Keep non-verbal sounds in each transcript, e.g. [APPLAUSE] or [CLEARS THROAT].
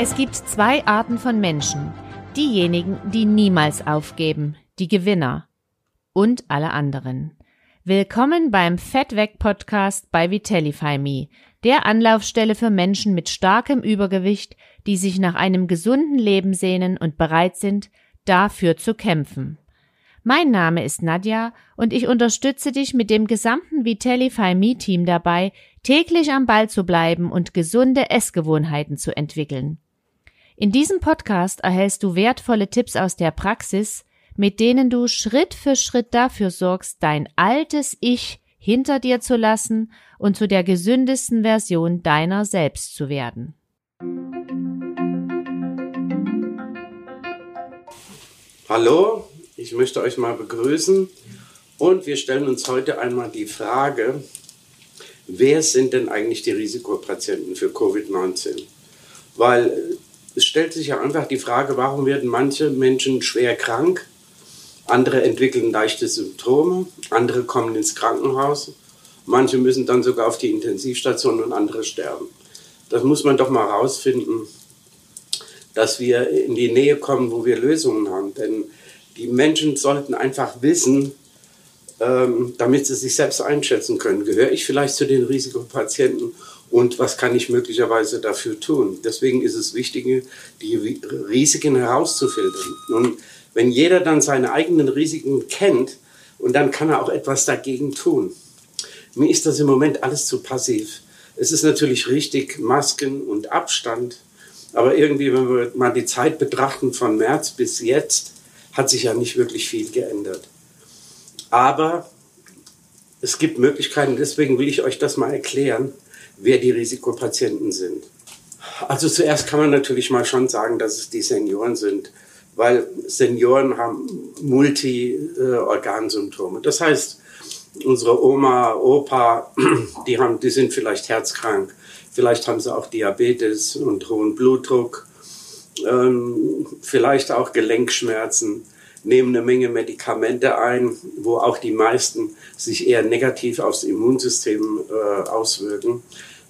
Es gibt zwei Arten von Menschen. Diejenigen, die niemals aufgeben, die Gewinner und alle anderen. Willkommen beim Fettweg Podcast bei Vitellify Me, der Anlaufstelle für Menschen mit starkem Übergewicht, die sich nach einem gesunden Leben sehnen und bereit sind, dafür zu kämpfen. Mein Name ist Nadja und ich unterstütze dich mit dem gesamten Vitellify Me Team dabei, täglich am Ball zu bleiben und gesunde Essgewohnheiten zu entwickeln. In diesem Podcast erhältst du wertvolle Tipps aus der Praxis, mit denen du Schritt für Schritt dafür sorgst, dein altes Ich hinter dir zu lassen und zu der gesündesten Version deiner selbst zu werden. Hallo, ich möchte euch mal begrüßen und wir stellen uns heute einmal die Frage, wer sind denn eigentlich die Risikopatienten für Covid-19? Weil es stellt sich ja einfach die Frage, warum werden manche Menschen schwer krank, andere entwickeln leichte Symptome, andere kommen ins Krankenhaus, manche müssen dann sogar auf die Intensivstation und andere sterben. Das muss man doch mal rausfinden, dass wir in die Nähe kommen, wo wir Lösungen haben. Denn die Menschen sollten einfach wissen, ähm, damit sie sich selbst einschätzen können, gehöre ich vielleicht zu den Risikopatienten und was kann ich möglicherweise dafür tun. Deswegen ist es wichtig, die Risiken herauszufiltern. Und wenn jeder dann seine eigenen Risiken kennt, und dann kann er auch etwas dagegen tun. Mir ist das im Moment alles zu passiv. Es ist natürlich richtig, Masken und Abstand, aber irgendwie, wenn wir mal die Zeit betrachten von März bis jetzt, hat sich ja nicht wirklich viel geändert. Aber es gibt Möglichkeiten, deswegen will ich euch das mal erklären, wer die Risikopatienten sind. Also zuerst kann man natürlich mal schon sagen, dass es die Senioren sind, weil Senioren haben Multi-Organsymptome. Das heißt, unsere Oma, Opa, [CLEARS THROAT] die, haben, die sind vielleicht herzkrank, vielleicht haben sie auch Diabetes und hohen Blutdruck ähm, vielleicht auch Gelenkschmerzen, nehmen eine Menge Medikamente ein, wo auch die meisten sich eher negativ aufs Immunsystem äh, auswirken,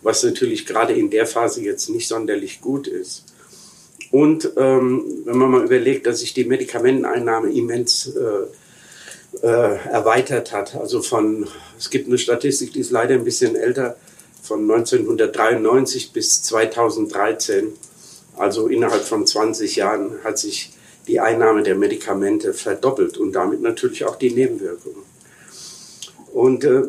was natürlich gerade in der Phase jetzt nicht sonderlich gut ist. Und ähm, wenn man mal überlegt, dass sich die Medikamenteneinnahme immens äh, äh, erweitert hat, also von, es gibt eine Statistik, die ist leider ein bisschen älter, von 1993 bis 2013 also innerhalb von 20 Jahren hat sich die Einnahme der Medikamente verdoppelt und damit natürlich auch die Nebenwirkungen. Und äh,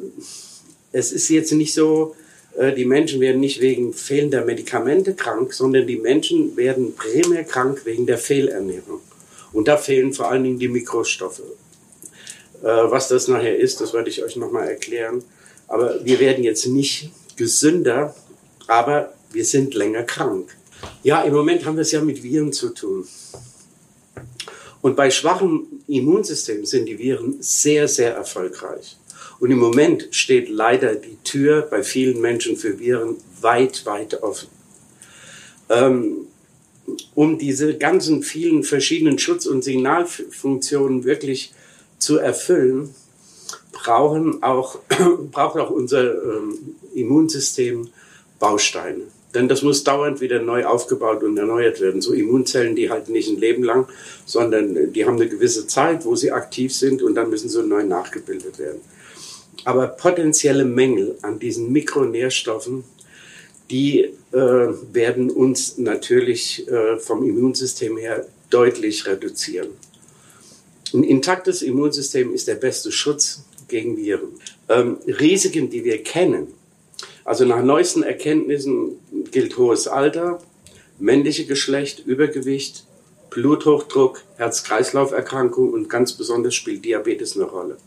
es ist jetzt nicht so, äh, die Menschen werden nicht wegen fehlender Medikamente krank, sondern die Menschen werden primär krank wegen der Fehlernährung. Und da fehlen vor allen Dingen die Mikrostoffe. Äh, was das nachher ist, das werde ich euch nochmal erklären. Aber wir werden jetzt nicht gesünder, aber wir sind länger krank. Ja, im Moment haben wir es ja mit Viren zu tun. Und bei schwachem Immunsystem sind die Viren sehr, sehr erfolgreich. Und im Moment steht leider die Tür bei vielen Menschen für Viren weit, weit offen. Ähm, um diese ganzen vielen verschiedenen Schutz- und Signalfunktionen wirklich zu erfüllen, brauchen auch, [CLEARS THROAT] braucht auch unser ähm, Immunsystem Bausteine. Denn das muss dauernd wieder neu aufgebaut und erneuert werden. So Immunzellen, die halten nicht ein Leben lang, sondern die haben eine gewisse Zeit, wo sie aktiv sind und dann müssen sie neu nachgebildet werden. Aber potenzielle Mängel an diesen Mikronährstoffen, die äh, werden uns natürlich äh, vom Immunsystem her deutlich reduzieren. Ein intaktes Immunsystem ist der beste Schutz gegen Viren. Ähm, Risiken, die wir kennen, also nach neuesten Erkenntnissen gilt hohes Alter, männliche Geschlecht, Übergewicht, Bluthochdruck, Herz-Kreislauf-Erkrankung und ganz besonders spielt Diabetes eine Rolle.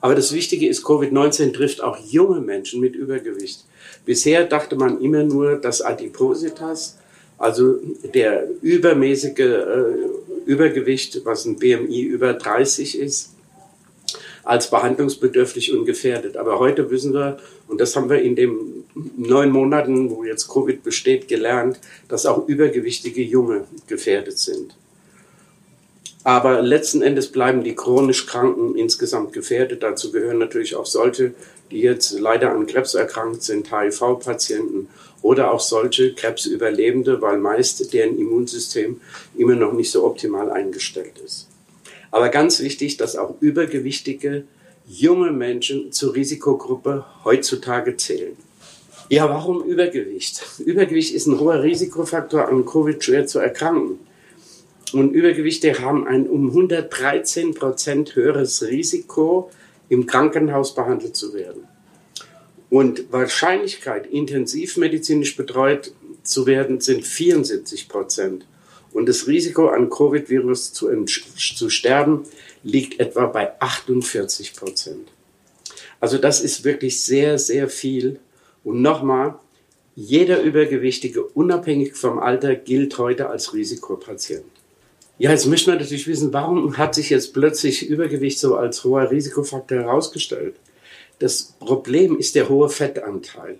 Aber das Wichtige ist, Covid-19 trifft auch junge Menschen mit Übergewicht. Bisher dachte man immer nur, dass Adipositas, also der übermäßige äh, Übergewicht, was ein BMI über 30 ist, als behandlungsbedürftig und gefährdet. Aber heute wissen wir, und das haben wir in den neun Monaten, wo jetzt Covid besteht, gelernt, dass auch übergewichtige Junge gefährdet sind. Aber letzten Endes bleiben die chronisch Kranken insgesamt gefährdet. Dazu gehören natürlich auch solche, die jetzt leider an Krebs erkrankt sind, HIV-Patienten oder auch solche Krebsüberlebende, weil meist deren Immunsystem immer noch nicht so optimal eingestellt ist. Aber ganz wichtig, dass auch übergewichtige junge Menschen zur Risikogruppe heutzutage zählen. Ja, warum Übergewicht? Übergewicht ist ein hoher Risikofaktor, an Covid schwer zu erkranken. Und Übergewichte haben ein um 113 Prozent höheres Risiko, im Krankenhaus behandelt zu werden. Und Wahrscheinlichkeit, intensivmedizinisch betreut zu werden, sind 74 Prozent. Und das Risiko an Covid-Virus zu, zu sterben liegt etwa bei 48 Prozent. Also das ist wirklich sehr, sehr viel. Und nochmal, jeder Übergewichtige, unabhängig vom Alter, gilt heute als Risikopatient. Ja, jetzt möchte man natürlich wissen, warum hat sich jetzt plötzlich Übergewicht so als hoher Risikofaktor herausgestellt? Das Problem ist der hohe Fettanteil.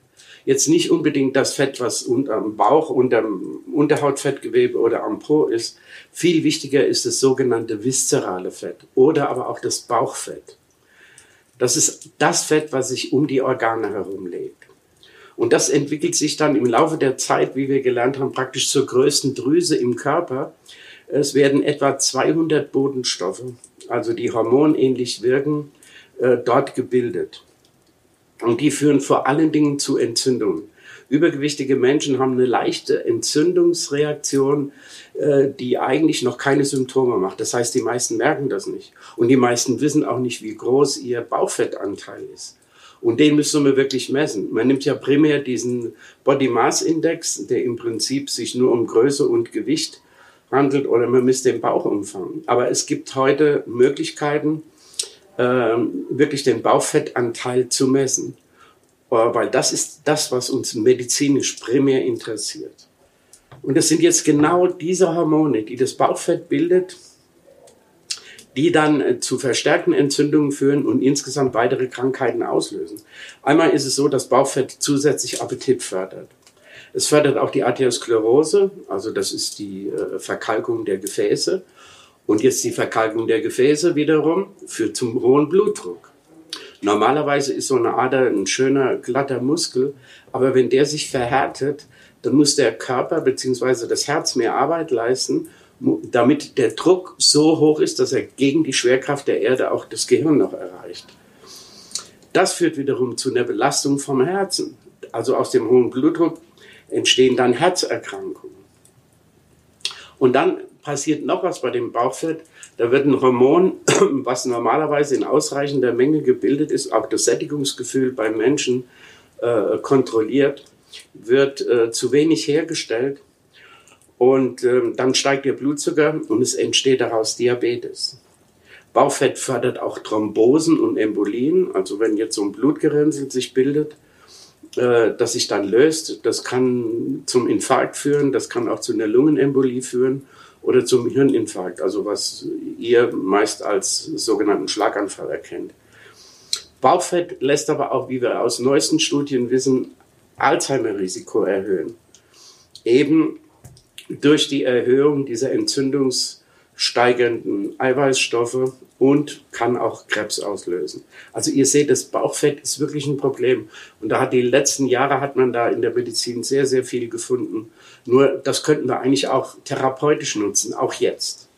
Jetzt nicht unbedingt das Fett, was unterm Bauch, unterm Unterhautfettgewebe oder am Po ist. Viel wichtiger ist das sogenannte viszerale Fett oder aber auch das Bauchfett. Das ist das Fett, was sich um die Organe herumlegt. Und das entwickelt sich dann im Laufe der Zeit, wie wir gelernt haben, praktisch zur größten Drüse im Körper. Es werden etwa 200 Bodenstoffe, also die hormonähnlich wirken, äh, dort gebildet. Und die führen vor allen Dingen zu Entzündungen. Übergewichtige Menschen haben eine leichte Entzündungsreaktion, äh, die eigentlich noch keine Symptome macht. Das heißt, die meisten merken das nicht. Und die meisten wissen auch nicht, wie groß ihr Bauchfettanteil ist. Und den müssen wir wirklich messen. Man nimmt ja primär diesen Body Mass Index, der im Prinzip sich nur um Größe und Gewicht handelt, oder man misst den Bauchumfang. Aber es gibt heute Möglichkeiten, wirklich den Bauchfettanteil zu messen. Äh, weil das ist das, was uns medizinisch primär interessiert. Und das sind jetzt genau diese Hormone, die das Bauchfett bildet, die dann äh, zu verstärkten Entzündungen führen und insgesamt weitere Krankheiten auslösen. Einmal ist es so, dass Bauchfett zusätzlich Appetit fördert. Es fördert auch die Arteriosklerose, also das ist die äh, Verkalkung der Gefäße. Und jetzt die Verkalkung der Gefäße wiederum führt zum hohen Blutdruck. Normalerweise ist so eine Ader ein schöner, glatter Muskel, aber wenn der sich verhärtet, dann muss der Körper bzw. das Herz mehr Arbeit leisten, damit der Druck so hoch ist, dass er gegen die Schwerkraft der Erde auch das Gehirn noch erreicht. Das führt wiederum zu einer Belastung vom Herzen. Also aus dem hohen Blutdruck entstehen dann Herzerkrankungen. Und dann passiert noch was bei dem Bauchfett. Da wird ein Hormon, [CLEARS THROAT] was normalerweise in ausreichender Menge gebildet ist, auch das Sättigungsgefühl beim Menschen äh, kontrolliert, wird äh, zu wenig hergestellt. Und äh, dann steigt der Blutzucker und es entsteht daraus Diabetes. Bauchfett fördert auch Thrombosen und Embolien. Also wenn jetzt so ein Blutgerinnsel sich bildet, äh, das sich dann löst, das kann zum Infarkt führen, das kann auch zu einer Lungenembolie führen oder zum Hirninfarkt, also was ihr meist als sogenannten Schlaganfall erkennt. Bauchfett lässt aber auch, wie wir aus neuesten Studien wissen, Alzheimer-Risiko erhöhen. Eben durch die Erhöhung dieser entzündungssteigernden Eiweißstoffe und kann auch Krebs auslösen. Also ihr seht, das Bauchfett ist wirklich ein Problem. Und da hat die letzten Jahre hat man da in der Medizin sehr, sehr viel gefunden. Nur das könnten wir eigentlich auch therapeutisch nutzen, auch jetzt.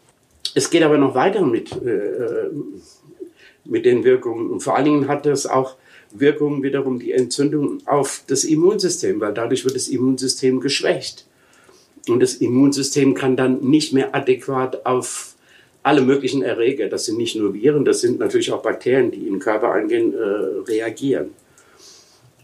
Es geht aber noch weiter mit, äh, mit den Wirkungen. Und vor allen Dingen hat das auch Wirkungen wiederum die Entzündung auf das Immunsystem, weil dadurch wird das Immunsystem geschwächt. Und das Immunsystem kann dann nicht mehr adäquat auf alle möglichen Erreger, das sind nicht nur Viren, das sind natürlich auch Bakterien, die in den Körper eingehen, äh, reagieren.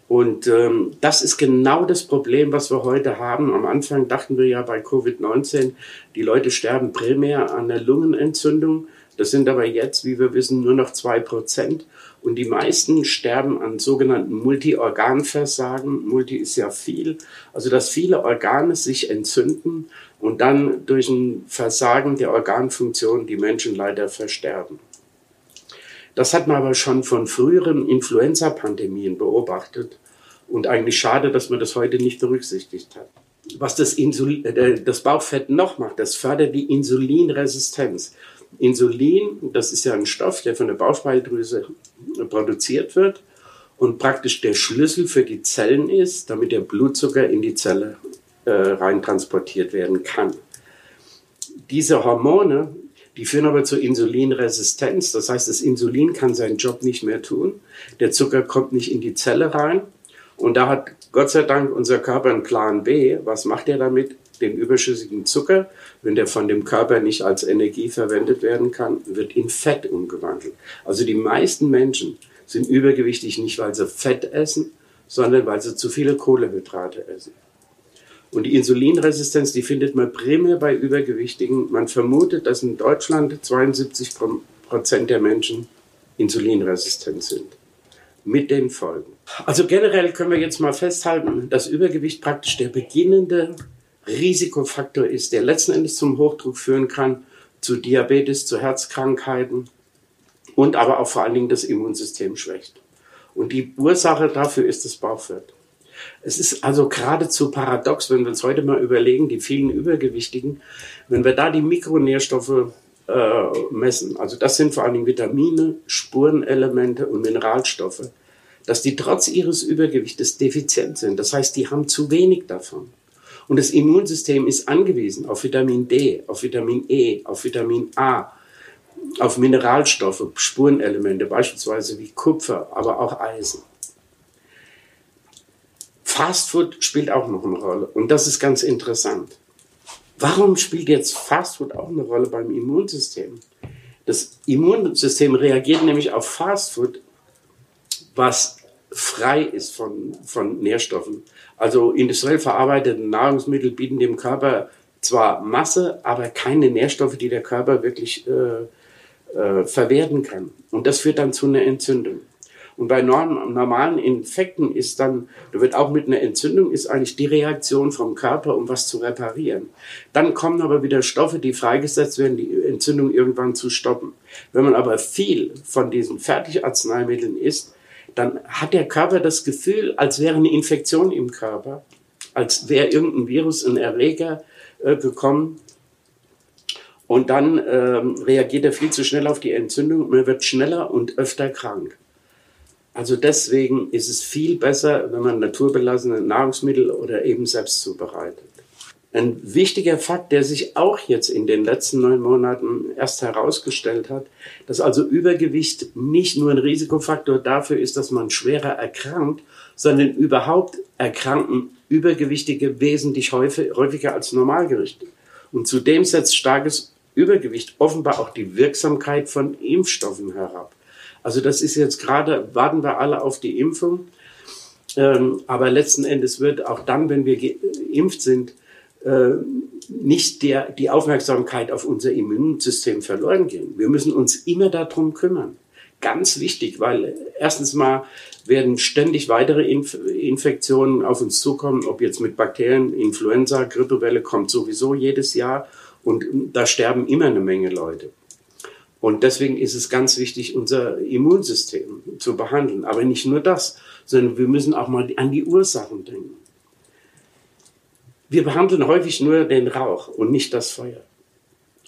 Und ähm, das ist genau das Problem, was wir heute haben. Am Anfang dachten wir ja bei Covid-19, die Leute sterben primär an der Lungenentzündung. Das sind aber jetzt, wie wir wissen, nur noch zwei Prozent. Und die meisten sterben an sogenannten Multiorganversagen. Multi ist ja viel. Also, dass viele Organe sich entzünden und dann durch ein Versagen der Organfunktion die Menschen leider versterben. Das hat man aber schon von früheren Influenza-Pandemien beobachtet und eigentlich schade, dass man das heute nicht berücksichtigt hat. Was das, Insul äh, das Bauchfett noch macht, das fördert die Insulinresistenz. Insulin, das ist ja ein Stoff, der von der Bauchspeicheldrüse produziert wird und praktisch der Schlüssel für die Zellen ist, damit der Blutzucker in die Zelle äh, rein transportiert werden kann. Diese Hormone, die führen aber zur Insulinresistenz. Das heißt, das Insulin kann seinen Job nicht mehr tun. Der Zucker kommt nicht in die Zelle rein. Und da hat Gott sei Dank unser Körper einen Plan B. Was macht er damit? Den überschüssigen Zucker, wenn der von dem Körper nicht als Energie verwendet werden kann, wird in Fett umgewandelt. Also die meisten Menschen sind übergewichtig nicht, weil sie Fett essen, sondern weil sie zu viele Kohlehydrate essen. Und die Insulinresistenz, die findet man primär bei Übergewichtigen. Man vermutet, dass in Deutschland 72 Prozent der Menschen insulinresistent sind. Mit den Folgen. Also generell können wir jetzt mal festhalten, dass Übergewicht praktisch der beginnende Risikofaktor ist, der letzten Endes zum Hochdruck führen kann, zu Diabetes, zu Herzkrankheiten und aber auch vor allen Dingen das Immunsystem schwächt. Und die Ursache dafür ist das Bauchfett. Es ist also geradezu paradox, wenn wir uns heute mal überlegen, die vielen Übergewichtigen, wenn wir da die Mikronährstoffe äh, messen, also das sind vor allen Dingen Vitamine, Spurenelemente und Mineralstoffe, dass die trotz ihres Übergewichtes defizient sind. Das heißt, die haben zu wenig davon. Und das Immunsystem ist angewiesen auf Vitamin D, auf Vitamin E, auf Vitamin A, auf Mineralstoffe, Spurenelemente, beispielsweise wie Kupfer, aber auch Eisen. Fastfood spielt auch noch eine Rolle. Und das ist ganz interessant. Warum spielt jetzt Fastfood auch eine Rolle beim Immunsystem? Das Immunsystem reagiert nämlich auf Fastfood, was frei ist von, von Nährstoffen. Also industriell verarbeitete Nahrungsmittel bieten dem Körper zwar Masse, aber keine Nährstoffe, die der Körper wirklich äh, äh, verwerten kann. Und das führt dann zu einer Entzündung. Und bei normalen Infekten ist dann, da wird auch mit einer Entzündung, ist eigentlich die Reaktion vom Körper, um was zu reparieren. Dann kommen aber wieder Stoffe, die freigesetzt werden, die Entzündung irgendwann zu stoppen. Wenn man aber viel von diesen Fertigarzneimitteln isst, dann hat der Körper das Gefühl, als wäre eine Infektion im Körper, als wäre irgendein Virus, ein Erreger äh, gekommen. Und dann ähm, reagiert er viel zu schnell auf die Entzündung, man wird schneller und öfter krank. Also deswegen ist es viel besser, wenn man naturbelassene Nahrungsmittel oder eben selbst zubereitet. Ein wichtiger Fakt, der sich auch jetzt in den letzten neun Monaten erst herausgestellt hat, dass also Übergewicht nicht nur ein Risikofaktor dafür ist, dass man schwerer erkrankt, sondern überhaupt erkranken Übergewichtige wesentlich häufiger als Normalgerichte. Und zudem setzt starkes Übergewicht offenbar auch die Wirksamkeit von Impfstoffen herab. Also das ist jetzt gerade, warten wir alle auf die Impfung. Ähm, aber letzten Endes wird auch dann, wenn wir geimpft sind, äh, nicht der, die Aufmerksamkeit auf unser Immunsystem verloren gehen. Wir müssen uns immer darum kümmern. Ganz wichtig, weil erstens mal werden ständig weitere Inf Infektionen auf uns zukommen, ob jetzt mit Bakterien, Influenza, Grippewelle kommt sowieso jedes Jahr und da sterben immer eine Menge Leute. Und deswegen ist es ganz wichtig, unser Immunsystem zu behandeln. Aber nicht nur das, sondern wir müssen auch mal an die Ursachen denken. Wir behandeln häufig nur den Rauch und nicht das Feuer.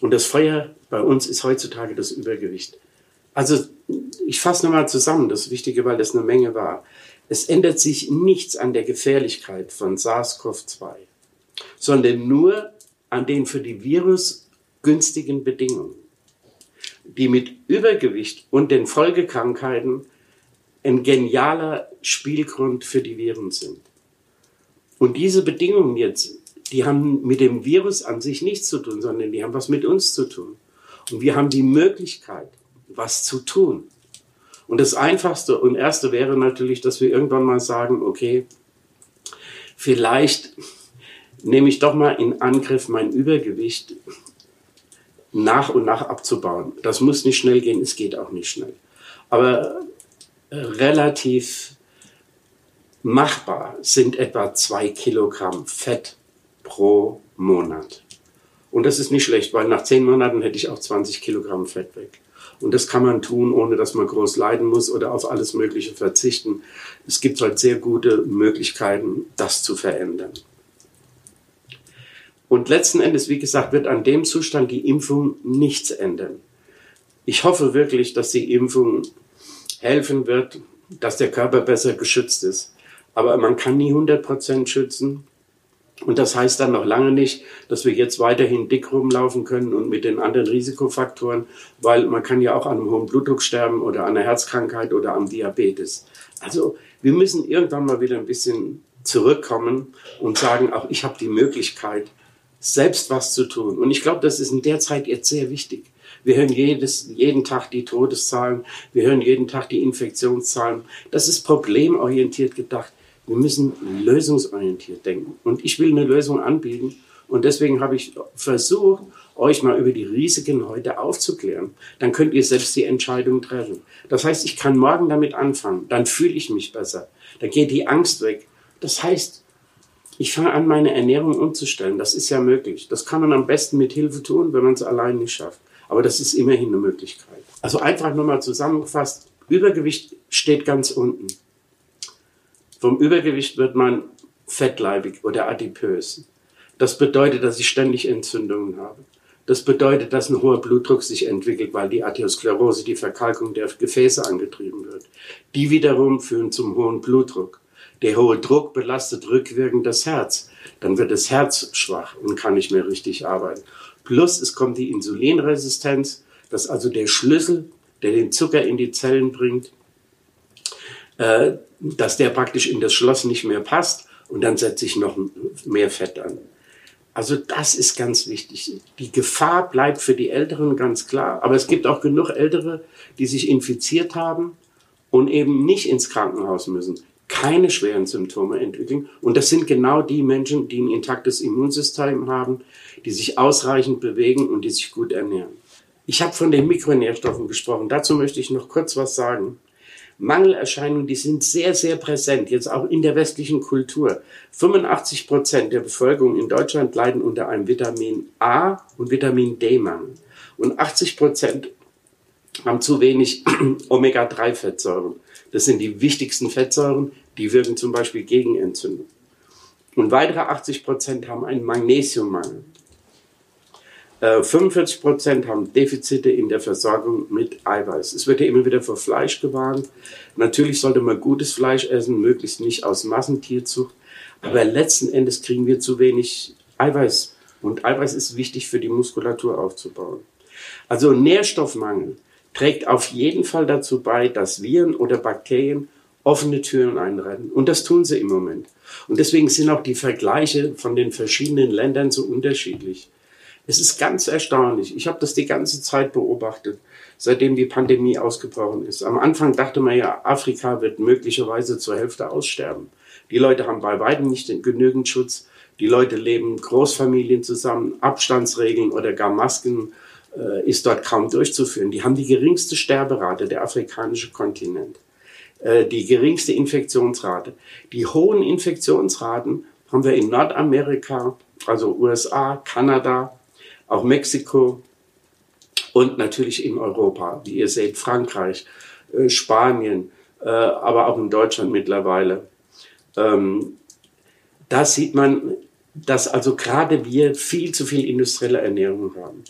Und das Feuer bei uns ist heutzutage das Übergewicht. Also ich fasse nochmal zusammen, das Wichtige, weil das eine Menge war. Es ändert sich nichts an der Gefährlichkeit von SARS-CoV-2, sondern nur an den für die Virus günstigen Bedingungen die mit Übergewicht und den Folgekrankheiten ein genialer Spielgrund für die Viren sind. Und diese Bedingungen jetzt, die haben mit dem Virus an sich nichts zu tun, sondern die haben was mit uns zu tun. Und wir haben die Möglichkeit, was zu tun. Und das Einfachste und Erste wäre natürlich, dass wir irgendwann mal sagen, okay, vielleicht nehme ich doch mal in Angriff mein Übergewicht nach und nach abzubauen. Das muss nicht schnell gehen, es geht auch nicht schnell. Aber relativ machbar sind etwa zwei Kilogramm Fett pro Monat. Und das ist nicht schlecht, weil nach zehn Monaten hätte ich auch 20 Kilogramm Fett weg. Und das kann man tun, ohne dass man groß leiden muss oder auf alles Mögliche verzichten. Es gibt halt sehr gute Möglichkeiten, das zu verändern. Und letzten Endes, wie gesagt, wird an dem Zustand die Impfung nichts ändern. Ich hoffe wirklich, dass die Impfung helfen wird, dass der Körper besser geschützt ist. Aber man kann nie 100 Prozent schützen. Und das heißt dann noch lange nicht, dass wir jetzt weiterhin dick rumlaufen können und mit den anderen Risikofaktoren, weil man kann ja auch an einem hohen Blutdruck sterben oder an einer Herzkrankheit oder am Diabetes. Also wir müssen irgendwann mal wieder ein bisschen zurückkommen und sagen, auch ich habe die Möglichkeit, selbst was zu tun. Und ich glaube, das ist in der Zeit jetzt sehr wichtig. Wir hören jedes, jeden Tag die Todeszahlen, wir hören jeden Tag die Infektionszahlen. Das ist problemorientiert gedacht. Wir müssen lösungsorientiert denken. Und ich will eine Lösung anbieten. Und deswegen habe ich versucht, euch mal über die Risiken heute aufzuklären. Dann könnt ihr selbst die Entscheidung treffen. Das heißt, ich kann morgen damit anfangen. Dann fühle ich mich besser. Da geht die Angst weg. Das heißt, ich fange an, meine Ernährung umzustellen. Das ist ja möglich. Das kann man am besten mit Hilfe tun, wenn man es allein nicht schafft. Aber das ist immerhin eine Möglichkeit. Also einfach nochmal zusammengefasst. Übergewicht steht ganz unten. Vom Übergewicht wird man fettleibig oder adipös. Das bedeutet, dass ich ständig Entzündungen habe. Das bedeutet, dass ein hoher Blutdruck sich entwickelt, weil die Arteriosklerose, die Verkalkung der Gefäße angetrieben wird. Die wiederum führen zum hohen Blutdruck. Der hohe Druck belastet rückwirkend das Herz. Dann wird das Herz schwach und kann nicht mehr richtig arbeiten. Plus es kommt die Insulinresistenz, das ist also der Schlüssel, der den Zucker in die Zellen bringt. Äh, dass der praktisch in das Schloss nicht mehr passt und dann setze ich noch mehr Fett an. Also das ist ganz wichtig. Die Gefahr bleibt für die Älteren ganz klar, aber es gibt auch genug Ältere, die sich infiziert haben und eben nicht ins Krankenhaus müssen, keine schweren Symptome entwickeln. Und das sind genau die Menschen, die ein intaktes Immunsystem haben, die sich ausreichend bewegen und die sich gut ernähren. Ich habe von den Mikronährstoffen gesprochen. Dazu möchte ich noch kurz was sagen. Mangelerscheinungen, die sind sehr, sehr präsent, jetzt auch in der westlichen Kultur. 85 Prozent der Bevölkerung in Deutschland leiden unter einem Vitamin A und Vitamin D-Mangel. Und 80 Prozent haben zu wenig [CLEARS THROAT] Omega-3-Fettsäuren. Das sind die wichtigsten Fettsäuren, die wirken zum Beispiel gegen Entzündung. Und weitere 80 Prozent haben einen Magnesiummangel. 45 äh, Prozent haben Defizite in der Versorgung mit Eiweiß. Es wird ja immer wieder vor Fleisch gewarnt. Natürlich sollte man gutes Fleisch essen, möglichst nicht aus Massentierzucht. Aber letzten Endes kriegen wir zu wenig Eiweiß. Und Eiweiß ist wichtig für die Muskulatur aufzubauen. Also Nährstoffmangel trägt auf jeden Fall dazu bei, dass Viren oder Bakterien offene Türen einrennen. Und das tun sie im Moment. Und deswegen sind auch die Vergleiche von den verschiedenen Ländern so unterschiedlich. Es ist ganz erstaunlich. Ich habe das die ganze Zeit beobachtet, seitdem die Pandemie ausgebrochen ist. Am Anfang dachte man ja, Afrika wird möglicherweise zur Hälfte aussterben. Die Leute haben bei weitem nicht genügend Schutz. Die Leute leben Großfamilien zusammen, Abstandsregeln oder gar Masken äh, ist dort kaum durchzuführen. Die haben die geringste Sterberate, der afrikanische Kontinent, äh, die geringste Infektionsrate. Die hohen Infektionsraten haben wir in Nordamerika, also USA, Kanada, auch Mexiko und natürlich in Europa, wie ihr seht, Frankreich, äh, Spanien, äh, aber auch in Deutschland mittlerweile. Ähm, da sieht man, dass also gerade wir viel zu viel industrielle Ernährung haben.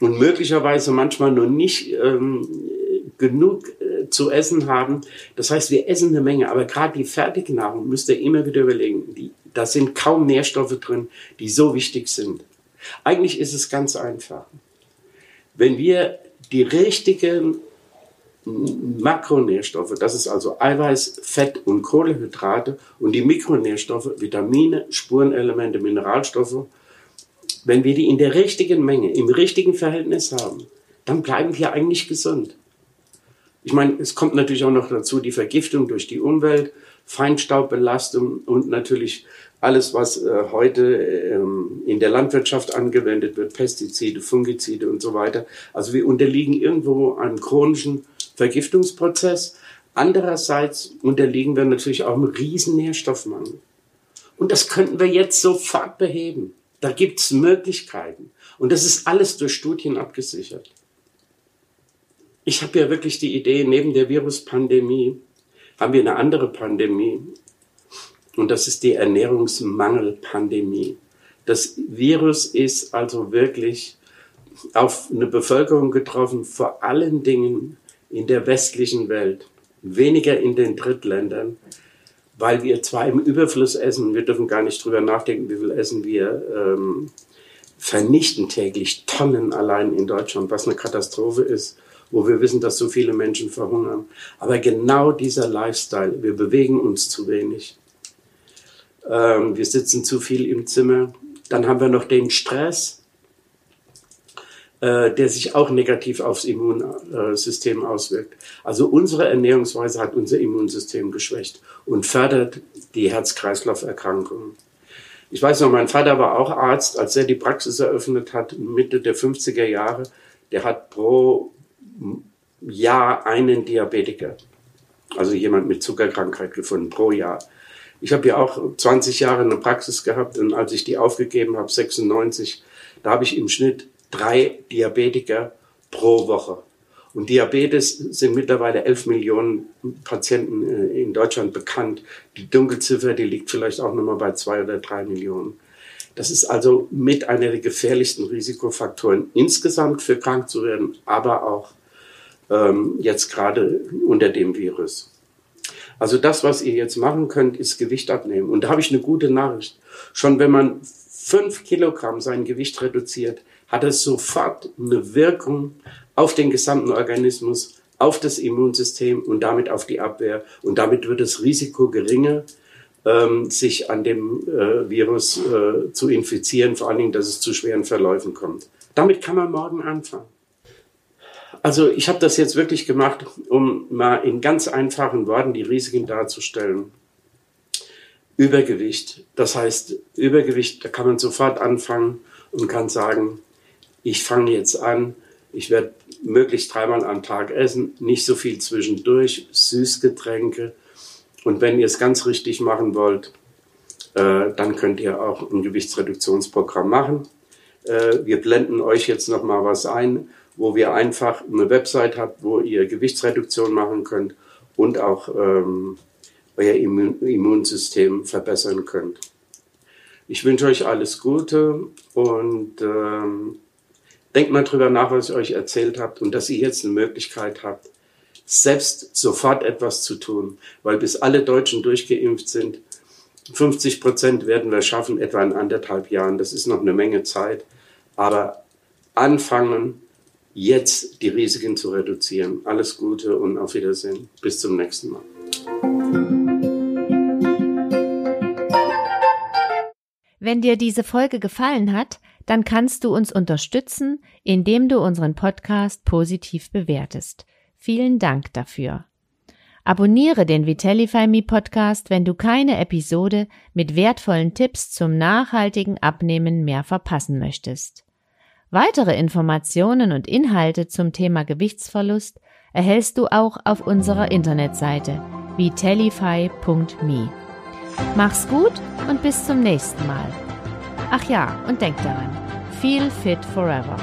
Und möglicherweise manchmal nur nicht ähm, genug äh, zu essen haben. Das heißt, wir essen eine Menge, aber gerade die Fertignahrung müsst ihr immer wieder überlegen. Die, da sind kaum Nährstoffe drin, die so wichtig sind. Eigentlich ist es ganz einfach. Wenn wir die richtigen Makronährstoffe, das ist also Eiweiß, Fett und Kohlenhydrate und die Mikronährstoffe, Vitamine, Spurenelemente, Mineralstoffe, wenn wir die in der richtigen Menge, im richtigen Verhältnis haben, dann bleiben wir eigentlich gesund. Ich meine, es kommt natürlich auch noch dazu die Vergiftung durch die Umwelt, Feinstaubbelastung und natürlich alles, was äh, heute ähm, in der Landwirtschaft angewendet wird, Pestizide, Fungizide und so weiter. Also wir unterliegen irgendwo einem chronischen Vergiftungsprozess. Andererseits unterliegen wir natürlich auch einem riesen Nährstoffmangel. Und das könnten wir jetzt sofort beheben. Da gibt es Möglichkeiten. Und das ist alles durch Studien abgesichert. Ich habe ja wirklich die Idee, neben der Viruspandemie haben wir eine andere Pandemie, und das ist die Ernährungsmangelpandemie. Das Virus ist also wirklich auf eine Bevölkerung getroffen, vor allen Dingen in der westlichen Welt, weniger in den Drittländern, weil wir zwar im Überfluss essen, wir dürfen gar nicht drüber nachdenken, wie viel essen wir, ähm, vernichten täglich Tonnen allein in Deutschland, was eine Katastrophe ist, wo wir wissen, dass so viele Menschen verhungern. Aber genau dieser Lifestyle, wir bewegen uns zu wenig, ähm, wir sitzen zu viel im Zimmer, dann haben wir noch den Stress, äh, der sich auch negativ aufs Immunsystem auswirkt. Also unsere Ernährungsweise hat unser Immunsystem geschwächt und fördert die Herz-Kreislauf-Erkrankungen. Ich weiß noch, mein Vater war auch Arzt, als er die Praxis eröffnet hat, Mitte der 50er Jahre. Der hat pro Jahr einen Diabetiker, also jemand mit Zuckerkrankheit gefunden, pro Jahr. Ich habe ja auch 20 Jahre eine Praxis gehabt und als ich die aufgegeben habe, 96, da habe ich im Schnitt drei Diabetiker pro Woche. Und Diabetes sind mittlerweile 11 Millionen Patienten äh, in Deutschland bekannt. Die Dunkelziffer, die liegt vielleicht auch nochmal bei zwei oder drei Millionen. Das ist also mit einer der gefährlichsten Risikofaktoren insgesamt für krank zu werden, aber auch ähm, jetzt gerade unter dem Virus. Also das, was ihr jetzt machen könnt, ist Gewicht abnehmen. Und da habe ich eine gute Nachricht. Schon wenn man fünf Kilogramm sein Gewicht reduziert, hat es sofort eine Wirkung auf den gesamten Organismus, auf das Immunsystem und damit auf die Abwehr. Und damit wird das Risiko geringer, ähm, sich an dem äh, Virus äh, zu infizieren, vor allen Dingen, dass es zu schweren Verläufen kommt. Damit kann man morgen anfangen. Also ich habe das jetzt wirklich gemacht, um mal in ganz einfachen Worten die Risiken darzustellen. Übergewicht. Das heißt, Übergewicht, da kann man sofort anfangen und kann sagen, ich fange jetzt an, ich werde möglichst dreimal am Tag essen, nicht so viel zwischendurch, Süßgetränke. Und wenn ihr es ganz richtig machen wollt, äh, dann könnt ihr auch ein Gewichtsreduktionsprogramm machen. Äh, wir blenden euch jetzt noch mal was ein, wo wir einfach eine Website habt, wo ihr Gewichtsreduktion machen könnt und auch ähm, euer Immun Immunsystem verbessern könnt. Ich wünsche euch alles Gute und ähm, Denkt mal drüber nach, was ich euch erzählt habe und dass ihr jetzt eine Möglichkeit habt, selbst sofort etwas zu tun, weil bis alle Deutschen durchgeimpft sind, 50 Prozent werden wir schaffen, etwa in anderthalb Jahren. Das ist noch eine Menge Zeit. Aber anfangen, jetzt die Risiken zu reduzieren. Alles Gute und auf Wiedersehen. Bis zum nächsten Mal. Wenn dir diese Folge gefallen hat, dann kannst du uns unterstützen, indem du unseren Podcast positiv bewertest. Vielen Dank dafür. Abonniere den Vitellify Me Podcast, wenn du keine Episode mit wertvollen Tipps zum nachhaltigen Abnehmen mehr verpassen möchtest. Weitere Informationen und Inhalte zum Thema Gewichtsverlust erhältst du auch auf unserer Internetseite vitellify.me. Mach's gut und bis zum nächsten Mal. Ach ja, und denk daran, feel fit forever.